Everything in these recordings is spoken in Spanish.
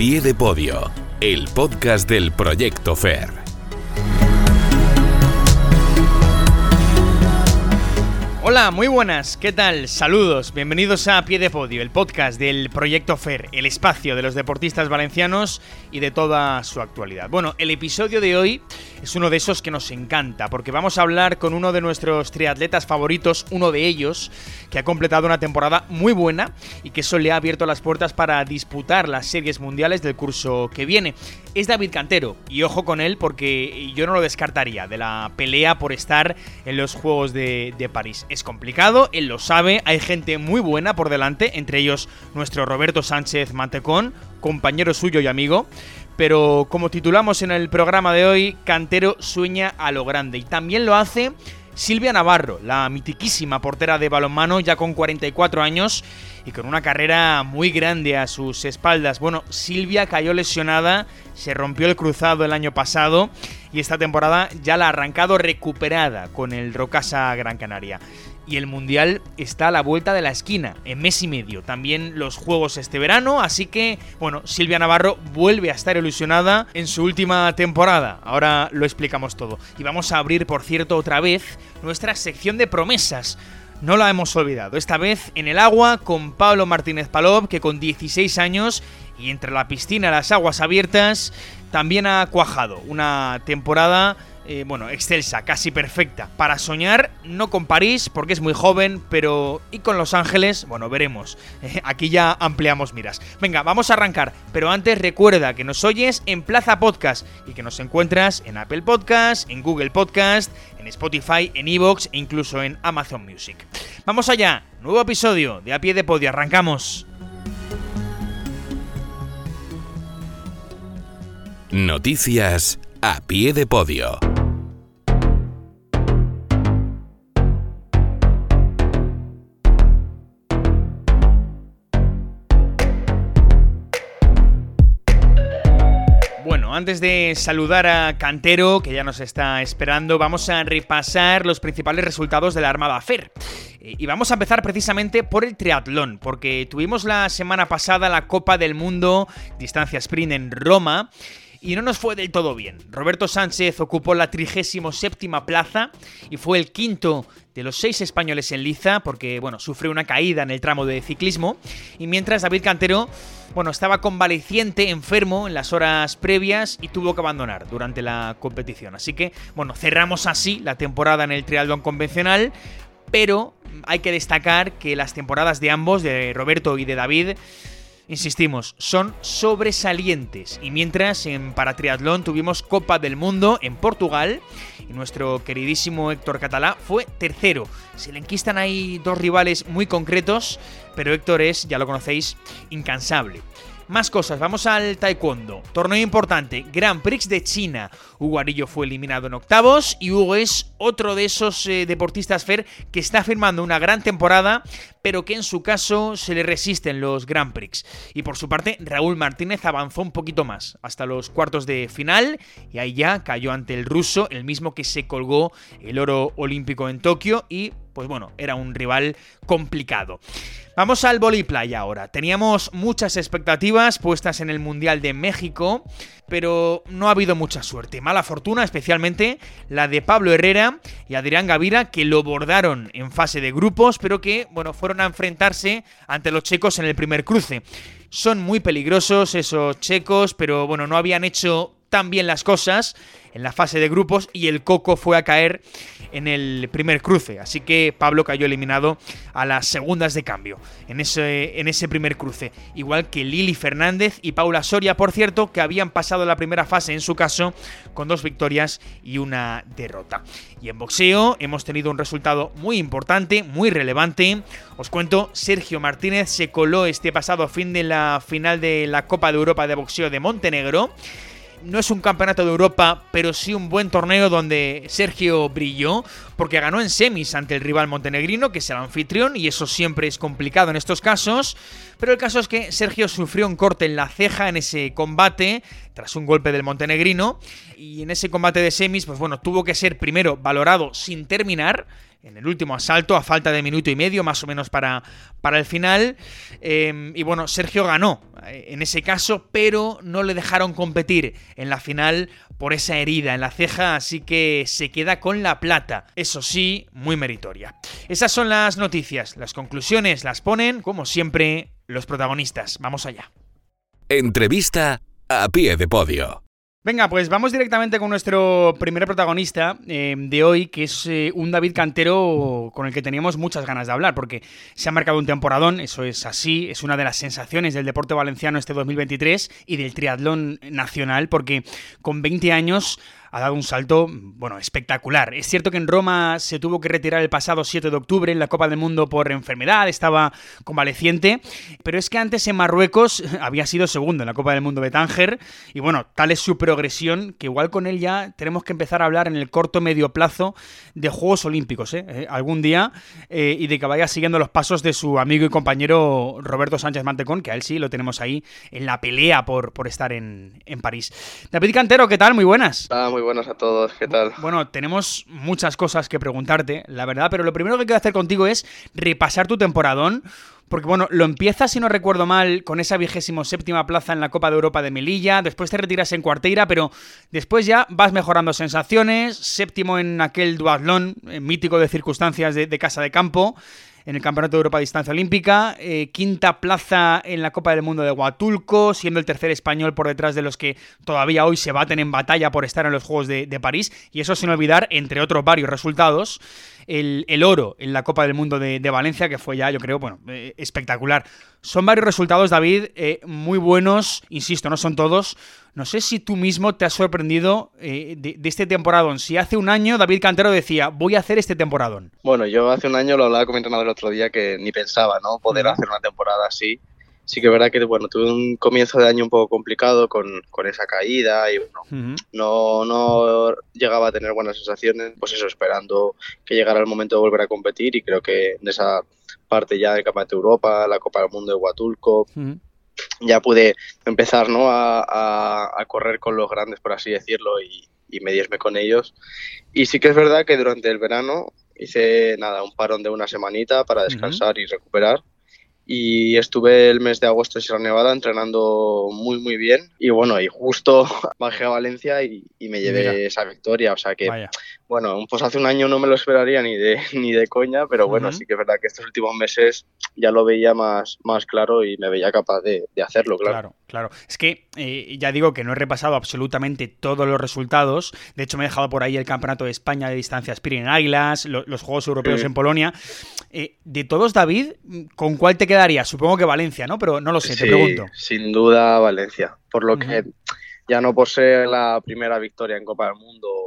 pie de podio, el podcast del Proyecto FER. Hola, muy buenas, ¿qué tal? Saludos, bienvenidos a Pie de Podio, el podcast del Proyecto FER, el espacio de los deportistas valencianos y de toda su actualidad. Bueno, el episodio de hoy es uno de esos que nos encanta, porque vamos a hablar con uno de nuestros triatletas favoritos, uno de ellos, que ha completado una temporada muy buena y que eso le ha abierto las puertas para disputar las series mundiales del curso que viene. Es David Cantero, y ojo con él porque yo no lo descartaría de la pelea por estar en los Juegos de, de París complicado, él lo sabe, hay gente muy buena por delante, entre ellos nuestro Roberto Sánchez Mantecón, compañero suyo y amigo. Pero como titulamos en el programa de hoy, Cantero sueña a lo grande y también lo hace Silvia Navarro, la mitiquísima portera de balonmano ya con 44 años y con una carrera muy grande a sus espaldas. Bueno, Silvia cayó lesionada, se rompió el cruzado el año pasado y esta temporada ya la ha arrancado recuperada con el Rocasa Gran Canaria y el Mundial está a la vuelta de la esquina, en mes y medio. También los Juegos este verano, así que, bueno, Silvia Navarro vuelve a estar ilusionada en su última temporada. Ahora lo explicamos todo. Y vamos a abrir, por cierto, otra vez nuestra sección de promesas. No la hemos olvidado, esta vez en el agua con Pablo Martínez Palop, que con 16 años y entre la piscina y las aguas abiertas, también ha cuajado una temporada eh, bueno, excelsa, casi perfecta. Para soñar, no con París, porque es muy joven, pero... ¿Y con Los Ángeles? Bueno, veremos. aquí ya ampliamos miras. Venga, vamos a arrancar. Pero antes recuerda que nos oyes en Plaza Podcast y que nos encuentras en Apple Podcast, en Google Podcast, en Spotify, en Evox e incluso en Amazon Music. Vamos allá, nuevo episodio de A Pie de Podio, arrancamos. Noticias a pie de podio. Antes de saludar a Cantero, que ya nos está esperando, vamos a repasar los principales resultados de la Armada FER. Y vamos a empezar precisamente por el triatlón, porque tuvimos la semana pasada la Copa del Mundo Distancia Sprint en Roma y no nos fue del todo bien. Roberto Sánchez ocupó la 37 plaza y fue el quinto de los seis españoles en liza porque, bueno, sufrió una caída en el tramo de ciclismo y mientras David Cantero, bueno, estaba convaleciente, enfermo en las horas previas y tuvo que abandonar durante la competición. Así que, bueno, cerramos así la temporada en el triatlón convencional, pero hay que destacar que las temporadas de ambos, de Roberto y de David, insistimos, son sobresalientes. Y mientras en paratriatlón tuvimos Copa del Mundo en Portugal y nuestro queridísimo Héctor Catalá fue tercero. Se le enquistan ahí dos rivales muy concretos, pero Héctor es, ya lo conocéis, incansable. Más cosas, vamos al taekwondo. Torneo importante, Grand Prix de China. Hugo Arillo fue eliminado en octavos y Hugo es otro de esos eh, deportistas Fer que está firmando una gran temporada, pero que en su caso se le resisten los Grand Prix. Y por su parte, Raúl Martínez avanzó un poquito más, hasta los cuartos de final, y ahí ya cayó ante el ruso, el mismo que se colgó el oro olímpico en Tokio y pues bueno, era un rival complicado. Vamos al voliplaya ahora. Teníamos muchas expectativas puestas en el Mundial de México, pero no ha habido mucha suerte. Mala fortuna, especialmente la de Pablo Herrera y Adrián Gavira, que lo bordaron en fase de grupos, pero que, bueno, fueron a enfrentarse ante los checos en el primer cruce. Son muy peligrosos esos checos, pero bueno, no habían hecho tan bien las cosas en la fase de grupos y el Coco fue a caer en el primer cruce. Así que Pablo cayó eliminado a las segundas de cambio en ese, en ese primer cruce. Igual que Lili Fernández y Paula Soria, por cierto, que habían pasado la primera fase en su caso con dos victorias y una derrota. Y en boxeo hemos tenido un resultado muy importante, muy relevante. Os cuento, Sergio Martínez se coló este pasado fin de la final de la Copa de Europa de Boxeo de Montenegro no es un campeonato de Europa, pero sí un buen torneo donde Sergio brilló, porque ganó en semis ante el rival montenegrino, que es el anfitrión, y eso siempre es complicado en estos casos. Pero el caso es que Sergio sufrió un corte en la ceja en ese combate, tras un golpe del montenegrino, y en ese combate de semis, pues bueno, tuvo que ser primero valorado sin terminar, en el último asalto, a falta de minuto y medio más o menos para, para el final. Em, y bueno, Sergio ganó eh, en ese caso, pero no le dejaron competir en la final por esa herida en la ceja, así que se queda con la plata. Eso sí, muy meritoria. Esas son las noticias, las conclusiones las ponen, como siempre, los protagonistas. Vamos allá. Entrevista a pie de podio. Venga, pues vamos directamente con nuestro primer protagonista eh, de hoy, que es eh, un David Cantero con el que teníamos muchas ganas de hablar, porque se ha marcado un temporadón, eso es así, es una de las sensaciones del deporte valenciano este 2023 y del triatlón nacional, porque con 20 años ha dado un salto, bueno, espectacular. Es cierto que en Roma se tuvo que retirar el pasado 7 de octubre en la Copa del Mundo por enfermedad, estaba convaleciente, pero es que antes en Marruecos había sido segundo en la Copa del Mundo de Tánger, y bueno, tal es su progresión que igual con él ya tenemos que empezar a hablar en el corto medio plazo de Juegos Olímpicos, ¿eh? ¿Eh? algún día, eh, y de que vaya siguiendo los pasos de su amigo y compañero Roberto Sánchez Mantecón, que a él sí lo tenemos ahí en la pelea por, por estar en, en París. David Cantero, ¿qué tal? Muy buenas. Ah, muy buenas a todos, ¿qué tal? Bueno, tenemos muchas cosas que preguntarte, la verdad, pero lo primero que quiero hacer contigo es repasar tu temporadón. Porque bueno, lo empiezas, si no recuerdo mal, con esa vigésimo séptima plaza en la Copa de Europa de Melilla, después te retiras en cuarteira, pero después ya vas mejorando sensaciones, séptimo en aquel duatlón eh, mítico de circunstancias de casa de campo, en el Campeonato de Europa de Distancia Olímpica, eh, quinta plaza en la Copa del Mundo de Huatulco, siendo el tercer español por detrás de los que todavía hoy se baten en batalla por estar en los Juegos de, de París, y eso sin olvidar, entre otros varios resultados, el, el oro en la Copa del Mundo de, de, Valencia, que fue ya, yo creo, bueno, eh, espectacular. Son varios resultados, David, eh, muy buenos, insisto, no son todos. No sé si tú mismo te has sorprendido eh, de, de, este temporadón. Si hace un año David Cantero decía, voy a hacer este temporadón. Bueno, yo hace un año lo hablaba con mi entrenador el otro día que ni pensaba, ¿no? Poder uh -huh. hacer una temporada así. Sí que es verdad que, bueno, tuve un comienzo de año un poco complicado con, con esa caída y, bueno, uh -huh. no, no llegaba a tener buenas sensaciones. Pues eso, esperando que llegara el momento de volver a competir y creo que en esa parte ya del Campeonato de Europa, la Copa del Mundo de Huatulco, uh -huh ya pude empezar ¿no? a, a, a, correr con los grandes, por así decirlo, y, y, medirme con ellos. Y sí que es verdad que durante el verano hice nada, un parón de una semanita para descansar uh -huh. y recuperar. Y estuve el mes de agosto en Sierra Nevada entrenando muy, muy bien. Y bueno, y justo bajé a Valencia y, y me llevé Mira. esa victoria. O sea que, Vaya. Bueno, pues hace un año no me lo esperaría ni de, ni de coña, pero bueno, uh -huh. sí que es verdad que estos últimos meses ya lo veía más, más claro y me veía capaz de, de hacerlo, claro. Claro, claro. Es que eh, ya digo que no he repasado absolutamente todos los resultados. De hecho, me he dejado por ahí el Campeonato de España de distancias Spirit Águilas, lo, los Juegos Europeos sí. en Polonia. Eh, de todos, David, ¿con cuál te quedaría? Supongo que Valencia, ¿no? Pero no lo sé, sí, te pregunto. Sin duda, Valencia. Por lo uh -huh. que ya no por ser la primera victoria en Copa del Mundo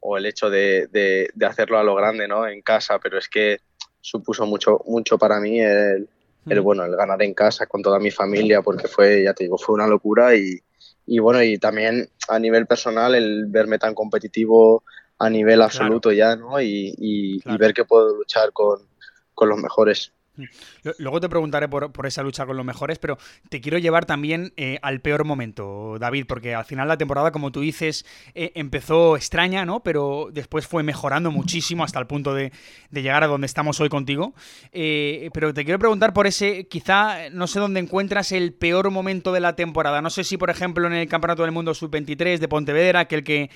o el hecho de, de, de hacerlo a lo grande, ¿no? En casa, pero es que supuso mucho, mucho para mí el, el, bueno, el ganar en casa con toda mi familia, porque fue, ya te digo, fue una locura y, y bueno, y también a nivel personal el verme tan competitivo a nivel absoluto claro. ya, ¿no? Y, y, claro. y, ver que puedo luchar con, con los mejores. Luego te preguntaré por, por, esa lucha con los mejores, pero te quiero llevar también eh, al peor momento, David, porque al final la temporada, como tú dices, eh, empezó extraña, ¿no? Pero después fue mejorando muchísimo hasta el punto de, de llegar a donde estamos hoy contigo. Eh, pero te quiero preguntar por ese, quizá, no sé dónde encuentras el peor momento de la temporada. No sé si, por ejemplo, en el Campeonato del Mundo Sub-23 de Pontevedra, aquel que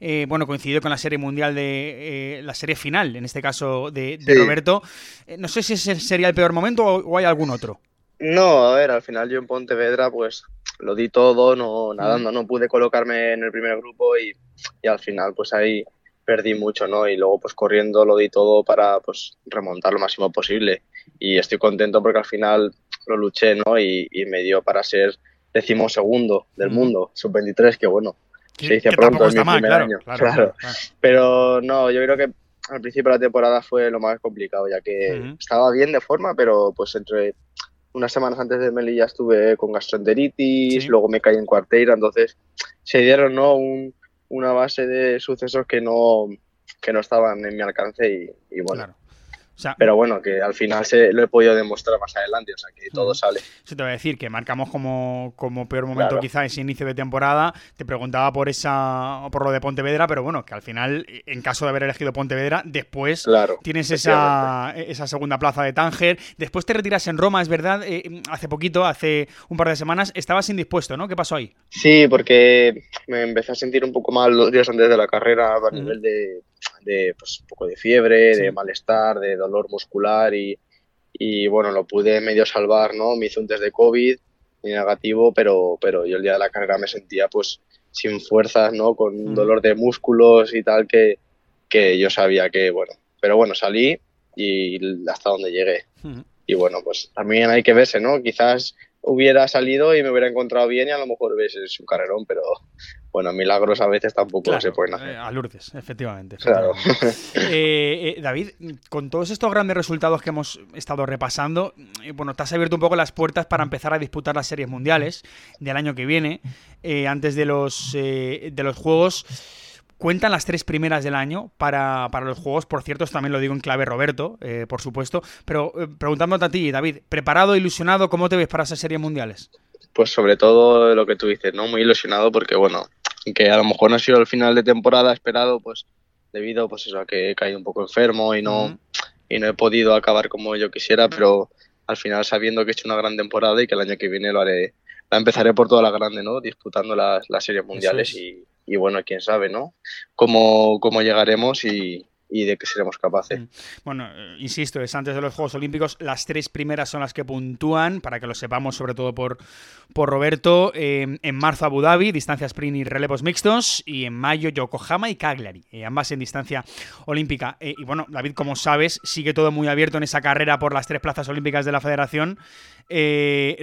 eh, bueno, coincidió con la serie mundial de eh, la serie final, en este caso de, de sí. Roberto. Eh, no sé si ese sería el peor momento o, o, hay algún otro. No, a ver, al final yo en Pontevedra pues lo di todo, no nadando, mm. no pude colocarme en el primer grupo y, y, al final pues ahí perdí mucho, ¿no? Y luego pues corriendo lo di todo para pues remontar lo máximo posible y estoy contento porque al final lo luché, ¿no? Y, y me dio para ser decimosegundo del mm. mundo, sub-23, que bueno, se dice pronto en mi mal, primer claro, año. Claro, claro. claro, Pero no, yo creo que al principio de la temporada fue lo más complicado, ya que uh -huh. estaba bien de forma, pero pues entre unas semanas antes de Melilla estuve con gastroenteritis, sí. luego me caí en cuarteira, entonces se dieron ¿no? Un, una base de sucesos que no, que no estaban en mi alcance y, y bueno. Pero bueno, que al final se lo he podido demostrar más adelante, o sea que todo sale. Eso te voy a decir, que marcamos como, como peor momento quizá ese inicio de temporada. Te preguntaba por esa por lo de Pontevedra, pero bueno, que al final, en caso de haber elegido Pontevedra, después tienes esa, esa segunda plaza de Tánger. Después te retiras en Roma, es verdad, eh, hace poquito, hace un par de semanas, estabas indispuesto, ¿no? ¿Qué pasó ahí? Sí, porque me empecé a sentir un poco mal los días antes de la carrera a nivel de de pues, un poco de fiebre, de malestar, de dolor muscular y, y, bueno, lo pude medio salvar, ¿no? Me hice un test de COVID negativo, pero, pero yo el día de la carrera me sentía pues sin fuerzas, ¿no? Con dolor de músculos y tal que, que yo sabía que, bueno, pero bueno, salí y hasta donde llegué. Y bueno, pues también hay que verse, ¿no? Quizás hubiera salido y me hubiera encontrado bien y a lo mejor ves es un carrerón, pero bueno, milagros a veces tampoco se pueden hacer. Eh, a Lourdes, efectivamente. Claro. Eh, eh, David, con todos estos grandes resultados que hemos estado repasando, bueno, te has abierto un poco las puertas para empezar a disputar las series mundiales del año que viene, antes de los, de los Juegos. Cuentan las tres primeras del año para, los juegos. Por cierto, también lo digo en clave Roberto, por supuesto. Pero preguntándote a ti, David, ¿preparado, ilusionado? ¿Cómo te ves para esas series mundiales? Pues sobre todo lo que tú dices, ¿no? Muy ilusionado porque, bueno, que a lo mejor no ha sido el final de temporada esperado, pues debido pues eso, a que he caído un poco enfermo y no, y no he podido acabar como yo quisiera, pero al final sabiendo que he hecho una gran temporada y que el año que viene lo haré, la empezaré por toda la grande, ¿no? Disputando las, las series mundiales y, y, bueno, quién sabe, ¿no? Cómo, cómo llegaremos y, y de que seremos capaces. Mm. Bueno, eh, insisto, es antes de los Juegos Olímpicos, las tres primeras son las que puntúan, para que lo sepamos, sobre todo por, por Roberto. Eh, en marzo Abu Dhabi, distancia sprint y relevos mixtos, y en mayo Yokohama y Cagliari, eh, ambas en distancia olímpica. y bueno, David, como sabes, sigue todo muy abierto en esa carrera por las tres plazas olímpicas de la federación.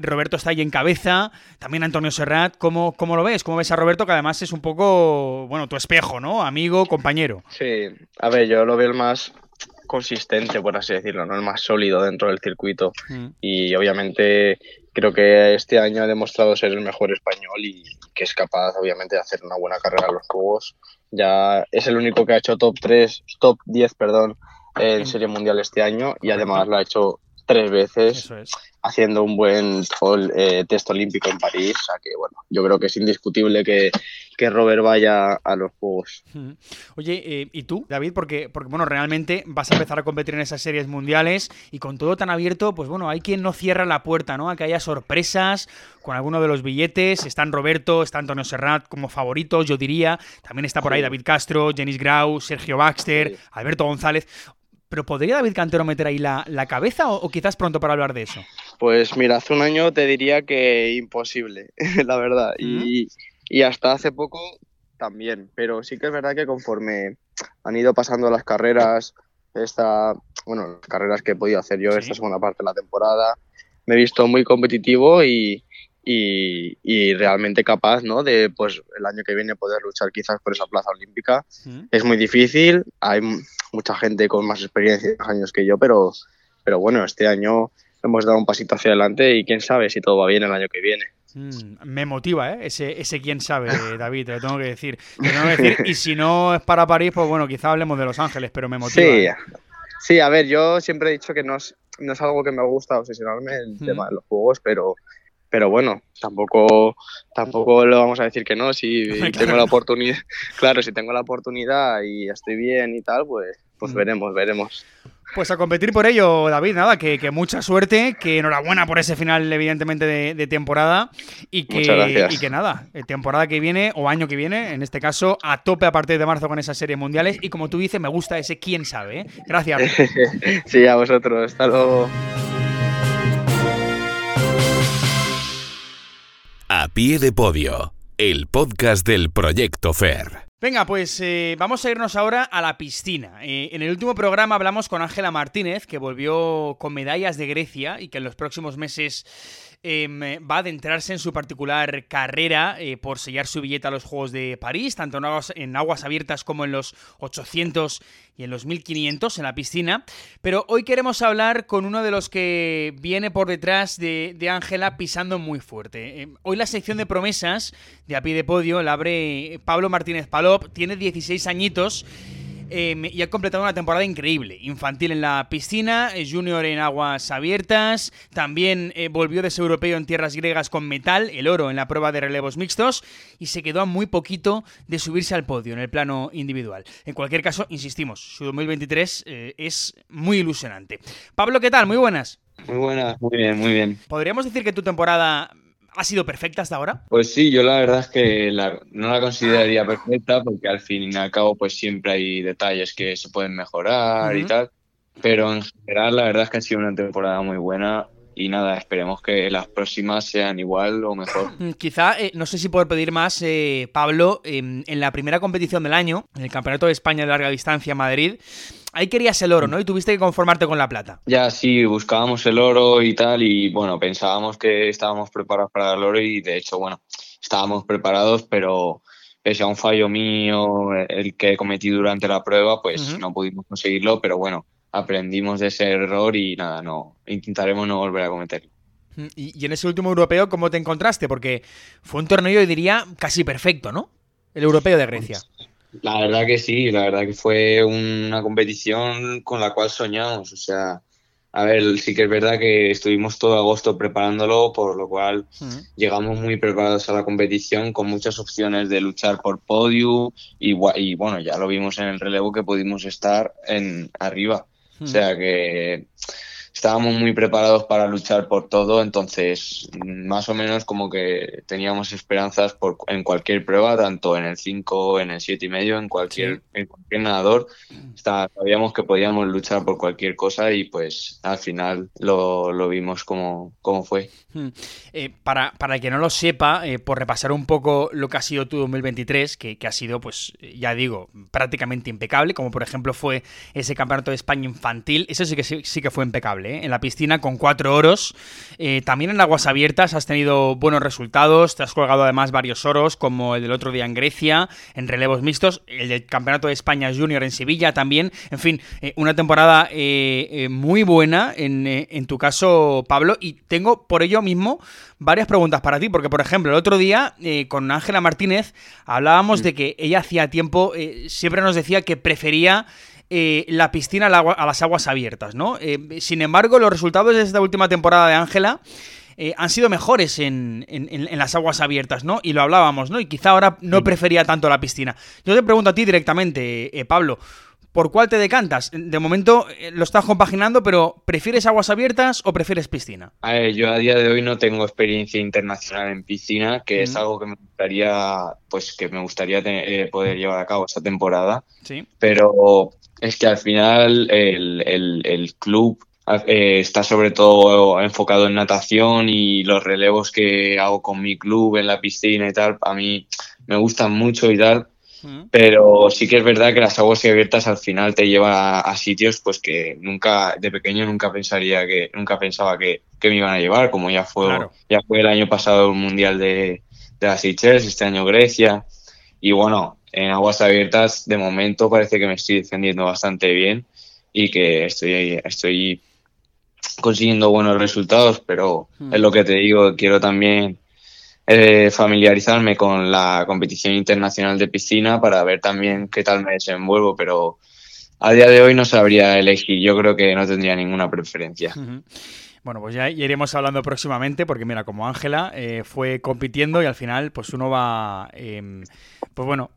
Roberto está ahí en cabeza, también Antonio Serrat. ¿Cómo, ¿Cómo lo ves? ¿Cómo ves a Roberto? Que además es un poco, bueno, tu espejo, ¿no? Amigo, compañero. Sí, a ver, yo lo veo el más consistente, por así decirlo, ¿no? El más sólido dentro del circuito. Mm. Y obviamente creo que este año ha demostrado ser el mejor español y que es capaz, obviamente, de hacer una buena carrera en los juegos. Ya es el único que ha hecho top 3, top 10, perdón, en Serie Mundial este año y además lo ha hecho tres veces haciendo un buen eh, test olímpico en París. O sea que, bueno, yo creo que es indiscutible que, que Robert vaya a los Juegos. Oye, eh, ¿y tú, David? Porque, porque, bueno, realmente vas a empezar a competir en esas series mundiales y con todo tan abierto, pues bueno, hay quien no cierra la puerta, ¿no? A que haya sorpresas con alguno de los billetes. Están Roberto, está Antonio Serrat como favoritos, yo diría. También está por ahí David Castro, Jenis Grau, Sergio Baxter, Alberto González. ¿Pero podría David Cantero meter ahí la, cabeza o, quizás pronto para hablar de eso? Pues mira, hace un año te diría que imposible, la verdad. y, y, hasta hace poco también. Pero sí que es verdad que conforme han ido pasando las carreras, esta, bueno, las carreras que he podido hacer yo esta segunda parte de la temporada, me he visto muy competitivo y, y, realmente capaz ¿no? de pues el año que viene poder luchar quizás por esa plaza olímpica. Es muy difícil, hay mucha gente con más experiencia y más años que yo, pero, pero bueno, este año hemos dado un pasito hacia adelante y quién sabe si todo va bien el año que viene. Mm, me motiva, ¿eh? Ese, ese quién sabe, David, te lo tengo que decir. Y si no es para París, pues bueno, quizá hablemos de Los Ángeles, pero me motiva. Sí, ¿eh? sí a ver, yo siempre he dicho que no es, no es algo que me gusta obsesionarme el tema de los juegos, pero pero bueno, tampoco, tampoco lo vamos a decir que no. Si tengo la oportunidad, claro, si tengo la oportunidad y estoy bien y tal, pues, pues veremos, veremos. Pues a competir por ello, David, nada, que, mucha suerte, que enhorabuena por ese final, evidentemente, de, temporada. Y que, y que nada, eh, temporada que viene, o año que viene, en este caso, a tope a partir de marzo con esas series mundiales. Y como tú dices, me gusta ese quién sabe, ¿eh? Gracias. sí, a vosotros. Hasta luego. A pie de podio, el podcast del Proyecto FER. Venga, pues eh, vamos a irnos ahora a la piscina. Eh, en el último programa hablamos con Ángela Martínez, que volvió con medallas de Grecia y que en los próximos meses Em, va a adentrarse en su particular carrera eh, por sellar su billete a los Juegos de París, tanto en aguas, abiertas como en los 800 y en los 1500 en la piscina. Pero hoy queremos hablar con uno de los que viene por detrás de Ángela pisando muy fuerte. Em, hoy la sección de promesas de a de podio la abre Pablo Martínez Palop, tiene 16 añitos em, y ha completado una temporada increíble. Infantil en la piscina, eh, junior en aguas abiertas, también eh, volvió de ser europeo en tierras griegas con metal, el oro en la prueba de relevos mixtos, y se quedó a muy poquito de subirse al podio en el plano individual. En cualquier caso, insistimos, su 2023 eh, es muy ilusionante. Pablo, ¿qué tal? Muy buenas. Muy buenas, muy bien, muy bien. ¿Podríamos decir que tu temporada ha sido perfecta hasta ahora? Pues sí, yo la verdad es que no la consideraría perfecta porque al fin y al cabo pues siempre hay detalles que se pueden mejorar y tal, pero en general la verdad es que ha sido una temporada muy buena y nada, esperemos que las próximas sean igual o mejor. Quizá, eh, no sé si puedo pedir más, eh, Pablo, en la primera competición del año, en el Campeonato de España de Larga Distancia en Madrid, ahí querías el oro, ¿no? Y tuviste que conformarte con la plata. Ya, sí, buscábamos el oro y tal, y bueno, pensábamos que estábamos preparados para el oro y de hecho, bueno, estábamos preparados, pero pese a un fallo mío, el que he cometido durante la prueba, pues no pudimos conseguirlo, pero bueno, aprendimos de ese error y nada, no, intentaremos no volver a cometerlo. Mm, y, en ese último europeo, ¿cómo te encontraste? Porque fue un torneo, yo diría, casi perfecto, ¿no? El europeo de Grecia. La verdad que sí, la verdad que fue una competición con la cual soñamos. O sea, a ver, sí que es verdad que estuvimos todo agosto preparándolo, por lo cual llegamos muy preparados a la competición con muchas opciones de luchar por podio y, y bueno, ya lo vimos en el relevo que pudimos estar en arriba. O sea que estábamos muy preparados para luchar por todo, entonces más o menos como que teníamos esperanzas por, en cualquier prueba, tanto en el 5, en el 7 y medio, en cualquier, en cualquier nadador. sabíamos que podíamos luchar por cualquier cosa y pues al final lo, lo vimos como, como fue. Hmm. Eh, para, para el que no lo sepa, eh, por repasar un poco lo que ha sido tu 2023, que, que ha sido, pues ya digo, prácticamente impecable, como por ejemplo fue ese campeonato de España infantil, eso sí que sí que fue impecable. ¿Eh? en la piscina con cuatro oros. Eh, también en aguas abiertas has tenido buenos resultados, te has colgado además varios oros, como el del otro día en Grecia, en relevos mixtos, el del Campeonato de España Junior en Sevilla también. En fin, eh, una temporada muy buena en, en tu caso, Pablo, y tengo por ello mismo varias preguntas para ti, porque por ejemplo, el otro día con Ángela Martínez hablábamos de que ella hacía tiempo, siempre nos decía que prefería eh, la piscina a las aguas abiertas, ¿no? Eh, sin embargo, los resultados de esta última temporada de Ángela eh, han sido mejores en, las aguas abiertas, ¿no? Y lo hablábamos, ¿no? Y quizá ahora no prefería tanto la piscina. Yo te pregunto a ti directamente, Pablo, ¿por cuál te decantas? De momento lo estás compaginando, pero ¿prefieres aguas abiertas o prefieres piscina? A ver, yo a día de hoy no tengo experiencia internacional en piscina, que es algo que me gustaría, pues que me gustaría poder llevar a cabo esta temporada. Sí. Pero es que al final el, club eh, está sobre todo enfocado en natación y los relevos que hago con mi club en la piscina y tal, a mí me gustan mucho y tal. Pero sí que es verdad que las aguas abiertas al final te lleva a, sitios pues que nunca, de pequeño nunca pensaría que, nunca pensaba que, me iban a llevar, como ya fue, ya fue el año pasado el Mundial de, de las Seychelles, este año Grecia. Y bueno, en aguas abiertas de momento parece que me estoy defendiendo bastante bien y que estoy, estoy consiguiendo buenos resultados, pero hmm. es lo que te digo, quiero también eh, familiarizarme con la competición internacional de piscina para ver también qué tal me desenvuelvo, pero a día de hoy no sabría elegir, yo creo que no tendría ninguna preferencia. Bueno, pues ya iremos hablando próximamente, porque mira, como Ángela eh, fue compitiendo y al final, pues uno va, em, pues bueno,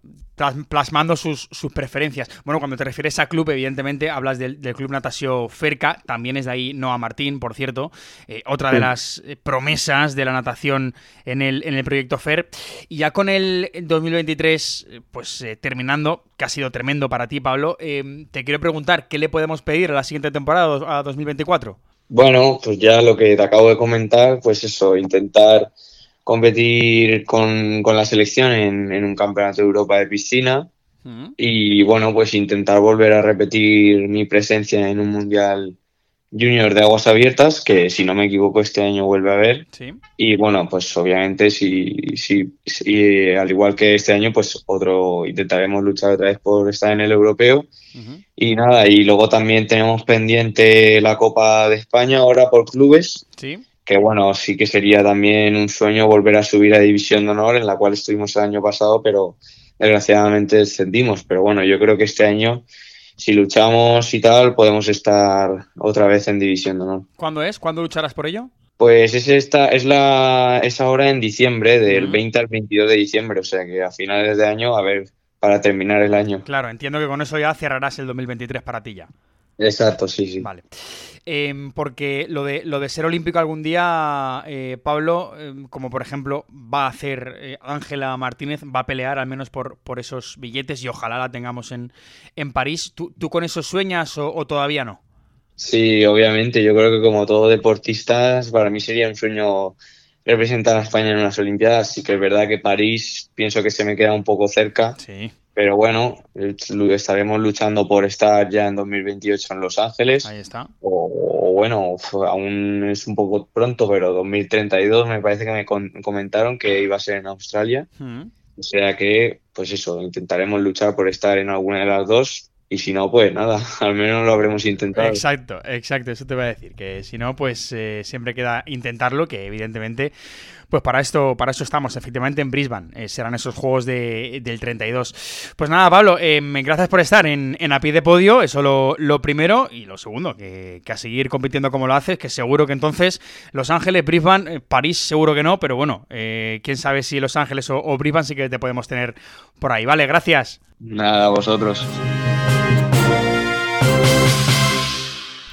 plasmando sus, preferencias. Bueno, cuando te refieres a club, evidentemente hablas del, Club Natasio Ferca, también es de ahí Noah Martín, por cierto, eh, otra de las eh, promesas de la natación en el, en el proyecto FER. Y ya con el 2023, pues terminando, que ha sido tremendo para ti, Pablo, em, te quiero preguntar, ¿qué le podemos pedir a la siguiente temporada, a 2024? Bueno, pues ya lo que te acabo de comentar, pues eso, intentar competir con, con la selección en, en, un campeonato de Europa de piscina y bueno, pues intentar volver a repetir mi presencia en un mundial junior de aguas abiertas, que si no me equivoco este año vuelve a haber. Y bueno, pues obviamente si, si, si, al igual que este año, pues otro intentaremos luchar otra vez por estar en el europeo. Y nada, y luego también tenemos pendiente la Copa de España ahora por clubes. Que bueno, sí que sería también un sueño volver a subir a División de Honor, en la cual estuvimos el año pasado, pero desgraciadamente descendimos. Pero bueno, yo creo que este año, si luchamos y tal, podemos estar otra vez en División ¿no? ¿Cuándo es? ¿Cuándo lucharás por ello? Pues es esta, es la, es ahora en diciembre, del 20 al 22 de diciembre, o sea que a finales de año, a ver, para terminar el año. Claro, entiendo que con eso ya cerrarás el 2023 para ti ya. Exacto, sí, sí. Vale. Em, porque lo de, lo de ser olímpico algún día, eh, Pablo, em, como por ejemplo va a hacer eh, Ángela Martínez, va a pelear al menos por, por esos billetes y ojalá la tengamos en, en París. ¿Tú, con eso sueñas o, todavía no? Sí, obviamente. Yo creo que como todo deportista, para mí sería un sueño representar a España en las Olimpiadas. Sí que es verdad que París pienso que se me queda un poco cerca. Sí. Pero bueno, estaremos luchando por estar ya en 2028 en Los Ángeles. Ahí está. O, bueno, aún es un poco pronto, pero 2032 me parece que me comentaron que iba a ser en Australia. Mm. O sea que, pues eso, intentaremos luchar por estar en alguna de las dos y si no, pues nada, al menos lo habremos intentado. Exacto, exacto, eso te voy a decir, que si no, pues eh, siempre queda intentarlo, que evidentemente, pues para esto, para eso estamos, efectivamente en Brisbane, eh, serán esos juegos de, del 32. Pues nada, Pablo, em, gracias por estar en, en, a pie de podio, eso lo, lo primero, y lo segundo, que, a seguir compitiendo como lo haces, que seguro que entonces Los Ángeles, Brisbane, eh, París seguro que no, pero bueno, quién sabe si Los Ángeles o, o Brisbane sí que te podemos tener por ahí, ¿vale? Gracias. Nada, vosotros.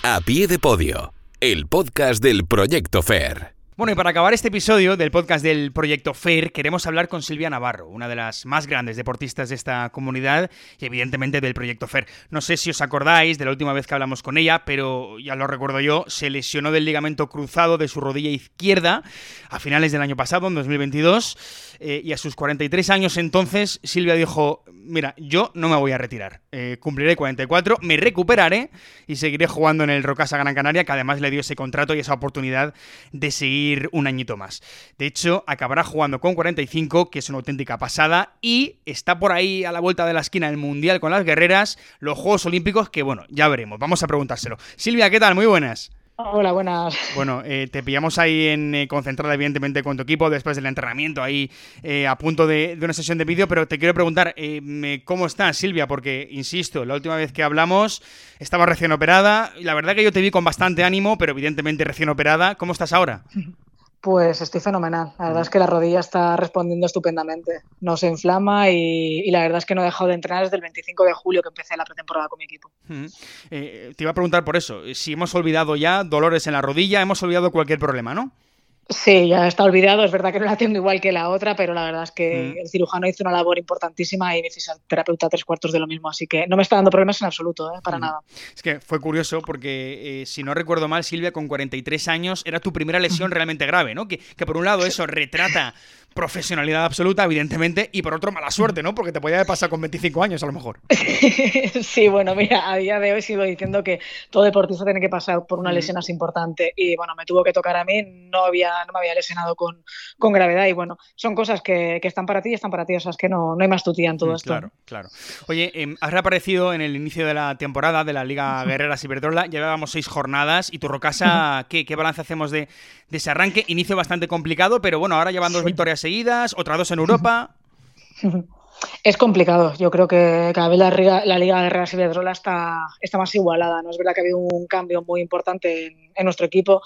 A pie de podio, el podcast del Proyecto FAIR. Bueno, y para acabar este episodio del podcast del Proyecto FAIR, queremos hablar con Silvia Navarro, una de las más grandes deportistas de esta comunidad y evidentemente del Proyecto FAIR. No sé si os acordáis de la última vez que hablamos con ella, pero ya lo recuerdo yo, se lesionó del ligamento cruzado de su rodilla izquierda a finales del año pasado, en 2022 eh, y a sus 43 años entonces, Silvia dijo, mira, yo no me voy a retirar, eh, cumpliré 44, me recuperaré y seguiré jugando en el Rocasa Gran Canaria, que además le dio ese contrato y esa oportunidad de seguir un añito más. De hecho, acabará jugando con 45, que es una auténtica pasada, y está por ahí a la vuelta de la esquina el Mundial con las guerreras, los Juegos Olímpicos, que bueno, ya veremos, vamos a preguntárselo. Silvia, ¿qué tal? Muy buenas. Hola, buenas. Bueno, eh, te pillamos ahí en eh, concentrada, evidentemente, con tu equipo después del entrenamiento, ahí eh, a punto de, una sesión de vídeo, pero te quiero preguntar, ¿cómo estás, Silvia? Porque, insisto, la última vez que hablamos estaba recién operada, y la verdad que yo te vi con bastante ánimo, pero evidentemente recién operada. ¿Cómo estás ahora? Pues estoy fenomenal. La verdad es que la rodilla está respondiendo estupendamente. No se inflama y, la verdad es que no he dejado de entrenar desde el 25 de julio que empecé la pretemporada con mi equipo. Eh, te iba a preguntar por eso. Si hemos olvidado ya dolores en la rodilla, hemos olvidado cualquier problema, ¿no? Sí, ya está olvidado. Es verdad que no la tengo igual que la otra, pero la verdad es que mm. el cirujano hizo una labor importantísima y mi fisioterapeuta tres cuartos de lo mismo. Así que no me está dando problemas en absoluto, ¿eh? para mm. nada. Es que fue curioso porque, eh, si no recuerdo mal, Silvia, con 43 años, era tu primera lesión realmente grave, ¿no? Que, que por un lado eso retrata profesionalidad absoluta, evidentemente, y por otro mala suerte, ¿no? Porque te podía haber pasado con 25 años a lo mejor. sí, bueno, mira, a día de hoy sigo diciendo que todo deportista tiene que pasar por una lesión así importante y bueno, me tuvo que tocar a mí, no, había, no me había lesionado con, con gravedad y bueno, son cosas que, que, están para ti y están para ti, o sea, es que no, no hay más tutía en todo mm, esto. Claro, claro. Oye, eh, has reaparecido en el inicio de la temporada de la Liga Guerreras Iberdrola, llevábamos seis jornadas y tu Rocasa, ¿qué, qué balance hacemos de, de ese arranque? Inicio bastante complicado, pero bueno, ahora llevan dos victorias seguidas, otras dos en Europa. Es complicado. Yo creo que cada vez la, la Liga de Real Iberdrola está, está más igualada. ¿no? Es verdad que ha habido un cambio muy importante en, nuestro equipo.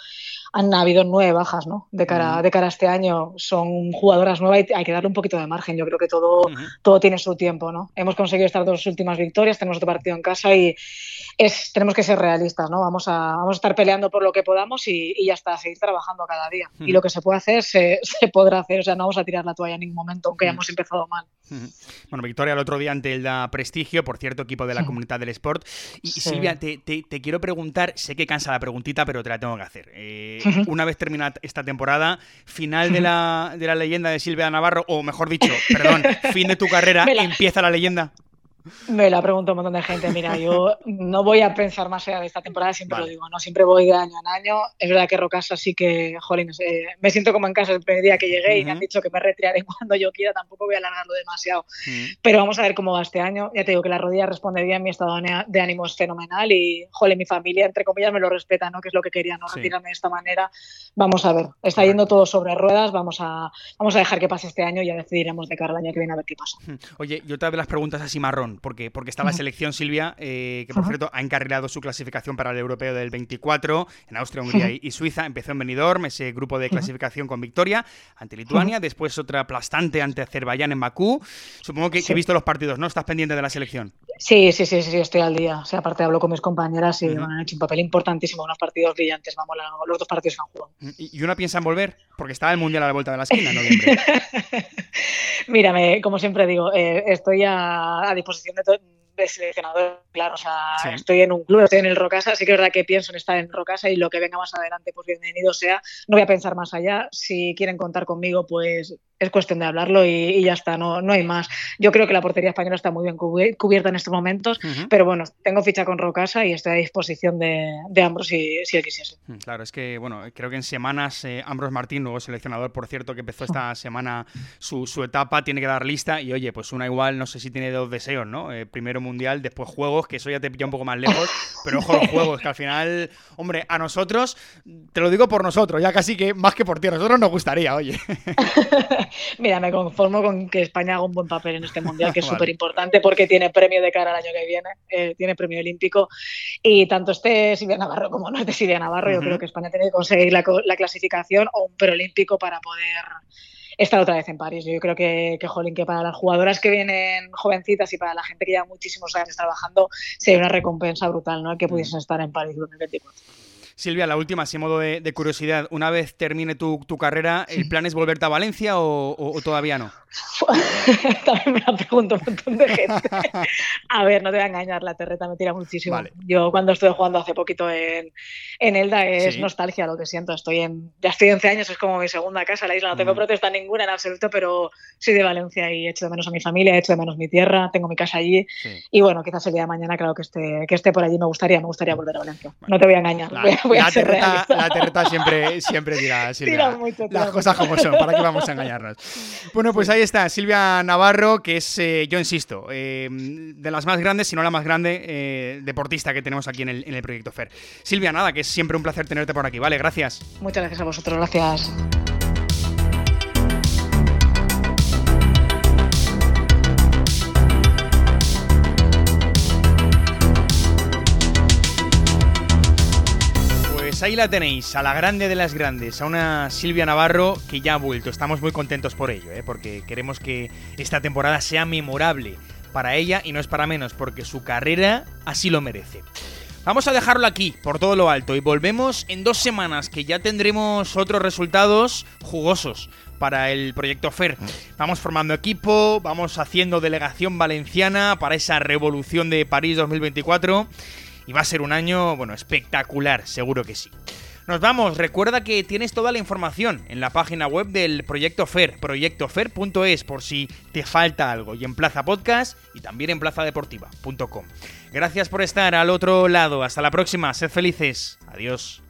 Han habido nueve bajas ¿no? de, cara, de cara a este año. Son jugadoras nuevas y hay que darle un poquito de margen. Yo creo que todo, todo tiene su tiempo. ¿no? Hemos conseguido estas dos últimas victorias, tenemos otro partido en casa y, es, tenemos que ser realistas, ¿no? Vamos a, vamos a estar peleando por lo que podamos y, y ya está, seguir trabajando cada día. Y lo que se puede hacer, se, se, podrá hacer. O sea, no vamos a tirar la toalla en ningún momento, aunque hayamos empezado mal. Bueno, victoria el otro día ante el da Prestigio, por cierto, equipo de la comunidad del Sport. Y Silvia, te, te, te, quiero preguntar, sé que cansa la preguntita, pero te la tengo que hacer. Eh, una vez terminada esta temporada, final de la, de la leyenda de Silvia Navarro, o mejor dicho, perdón, fin de tu carrera, empieza la leyenda. Me la pregunto un montón de gente. Mira, yo no voy a pensar más allá de esta temporada, siempre lo digo, ¿no? Siempre voy de año en año. Es verdad que Rocasa sí que, jolín, me siento como en casa el primer día que llegué y me han dicho que me retiraré cuando yo quiera, tampoco voy a alargarlo demasiado. Pero vamos a ver cómo va este año. Ya te digo que la rodilla responde bien, mi estado de ánimo es fenomenal y, jolín, mi familia, entre comillas, me lo respeta, ¿no? Que es lo que quería, ¿no? Retirarme de esta manera. Vamos a ver, está yendo todo sobre ruedas, vamos a, vamos a dejar que pase este año y ya decidiremos de cara al año que viene a ver qué pasa. Oye, yo te hago las preguntas así marrón, porque, porque está la selección Silvia, eh, que por cierto ha encarrilado su clasificación para el europeo del 24 en Austria, Hungría y, Suiza. Empezó en Benidorm, ese grupo de clasificación con victoria ante Lituania, después otra aplastante ante Azerbaiyán en Bakú. Supongo que, he visto los partidos, ¿no? ¿Estás pendiente de la selección? Sí, sí, sí, sí, estoy al día. O sea, aparte hablo con mis compañeras y han hecho un papel importantísimo, unos partidos brillantes, vamos, los dos partidos que han jugado. ¿Y una piensa en volver? Porque está el Mundial a la vuelta de la esquina en noviembre. Mírame, como siempre digo, eh, estoy a, disposición de, de seleccionador, claro, o sea, estoy en un club, estoy en el Rocasa, sí que es verdad que pienso en estar en Rocasa y lo que venga más adelante, pues bienvenido sea, no voy a pensar más allá, si quieren contar conmigo, pues es cuestión de hablarlo y, ya está, no, no hay más. Yo creo que la portería española está muy bien cubierta en estos momentos, pero bueno, tengo ficha con Rocasa y estoy a disposición de, de Ambros si, si él quisiese. Mm, claro, es que bueno, creo que en semanas eh, Ambros Martín, nuevo seleccionador, por cierto, que empezó esta semana su, su, etapa, tiene que dar lista y oye, pues una igual, no sé si tiene dos deseos, ¿no? Eh, primero mundial, después juegos, que eso ya te pilla un poco más lejos, pero ojo los juegos, que al final, hombre, a nosotros, te lo digo por nosotros, ya casi que más que por ti, a nosotros nos gustaría, oye. Mira, me conformo con que España haga un buen papel en este mundial, que es súper importante porque tiene premio de cara al año que viene, eh, tiene premio olímpico. Y tanto esté Silvia Navarro como no esté Silvia Navarro, yo creo que España tiene que conseguir la, clasificación o un preolímpico para poder estar otra vez en París. Yo creo que, que, jolín, que para las jugadoras que vienen jovencitas y para la gente que lleva muchísimos años trabajando, sería una recompensa brutal, ¿no? Que pudiesen estar en París 2024. Silvia, la última, así modo de, curiosidad. Una vez termine tu, carrera, ¿el plan es volverte a Valencia o, todavía no? También me la pregunto un montón de gente. a ver, no te voy a engañar, la terreta me tira muchísimo. Yo cuando estuve jugando hace poquito en, en Elda es nostalgia lo que siento. Estoy en, ya estoy 11 años, es como mi segunda casa. La isla no tengo mm. protesta ninguna en absoluto, pero soy de Valencia y echo de menos a mi familia, echo de menos mi tierra, tengo mi casa allí. Y bueno, quizás el día de mañana, claro que esté, que esté por allí, me gustaría, me gustaría volver a Valencia. No te voy a engañar la, terreta, la terreta siempre, siempre dirá, Silvia. Las cosas como son, ¿para qué vamos a engañarnos? Bueno, pues ahí está, Silvia Navarro, que es, eh, yo insisto, eh, de las más grandes, si no la más grande, eh, deportista que tenemos aquí en el, en el proyecto FER. Silvia, nada, que es siempre un placer tenerte por aquí, ¿vale? Gracias. Muchas gracias a vosotros, gracias. Pues ahí la tenéis, a la grande de las grandes, a una Silvia Navarro que ya ha vuelto. Estamos muy contentos por ello, ¿eh? porque queremos que esta temporada sea memorable para ella y no es para menos, porque su carrera así lo merece. Vamos a dejarlo aquí, por todo lo alto, y volvemos en dos semanas, que ya tendremos otros resultados jugosos para el proyecto FER. Vamos formando equipo, vamos haciendo delegación valenciana para esa revolución de París 2024 y va a ser un año, bueno, espectacular, seguro que sí. Nos vamos, recuerda que tienes toda la información en la página web del Proyecto FER, proyectofer.es, por si te falta algo, y en Plaza Podcast y también en plazadeportiva.com. Gracias por estar al otro lado, hasta la próxima, sed felices, adiós.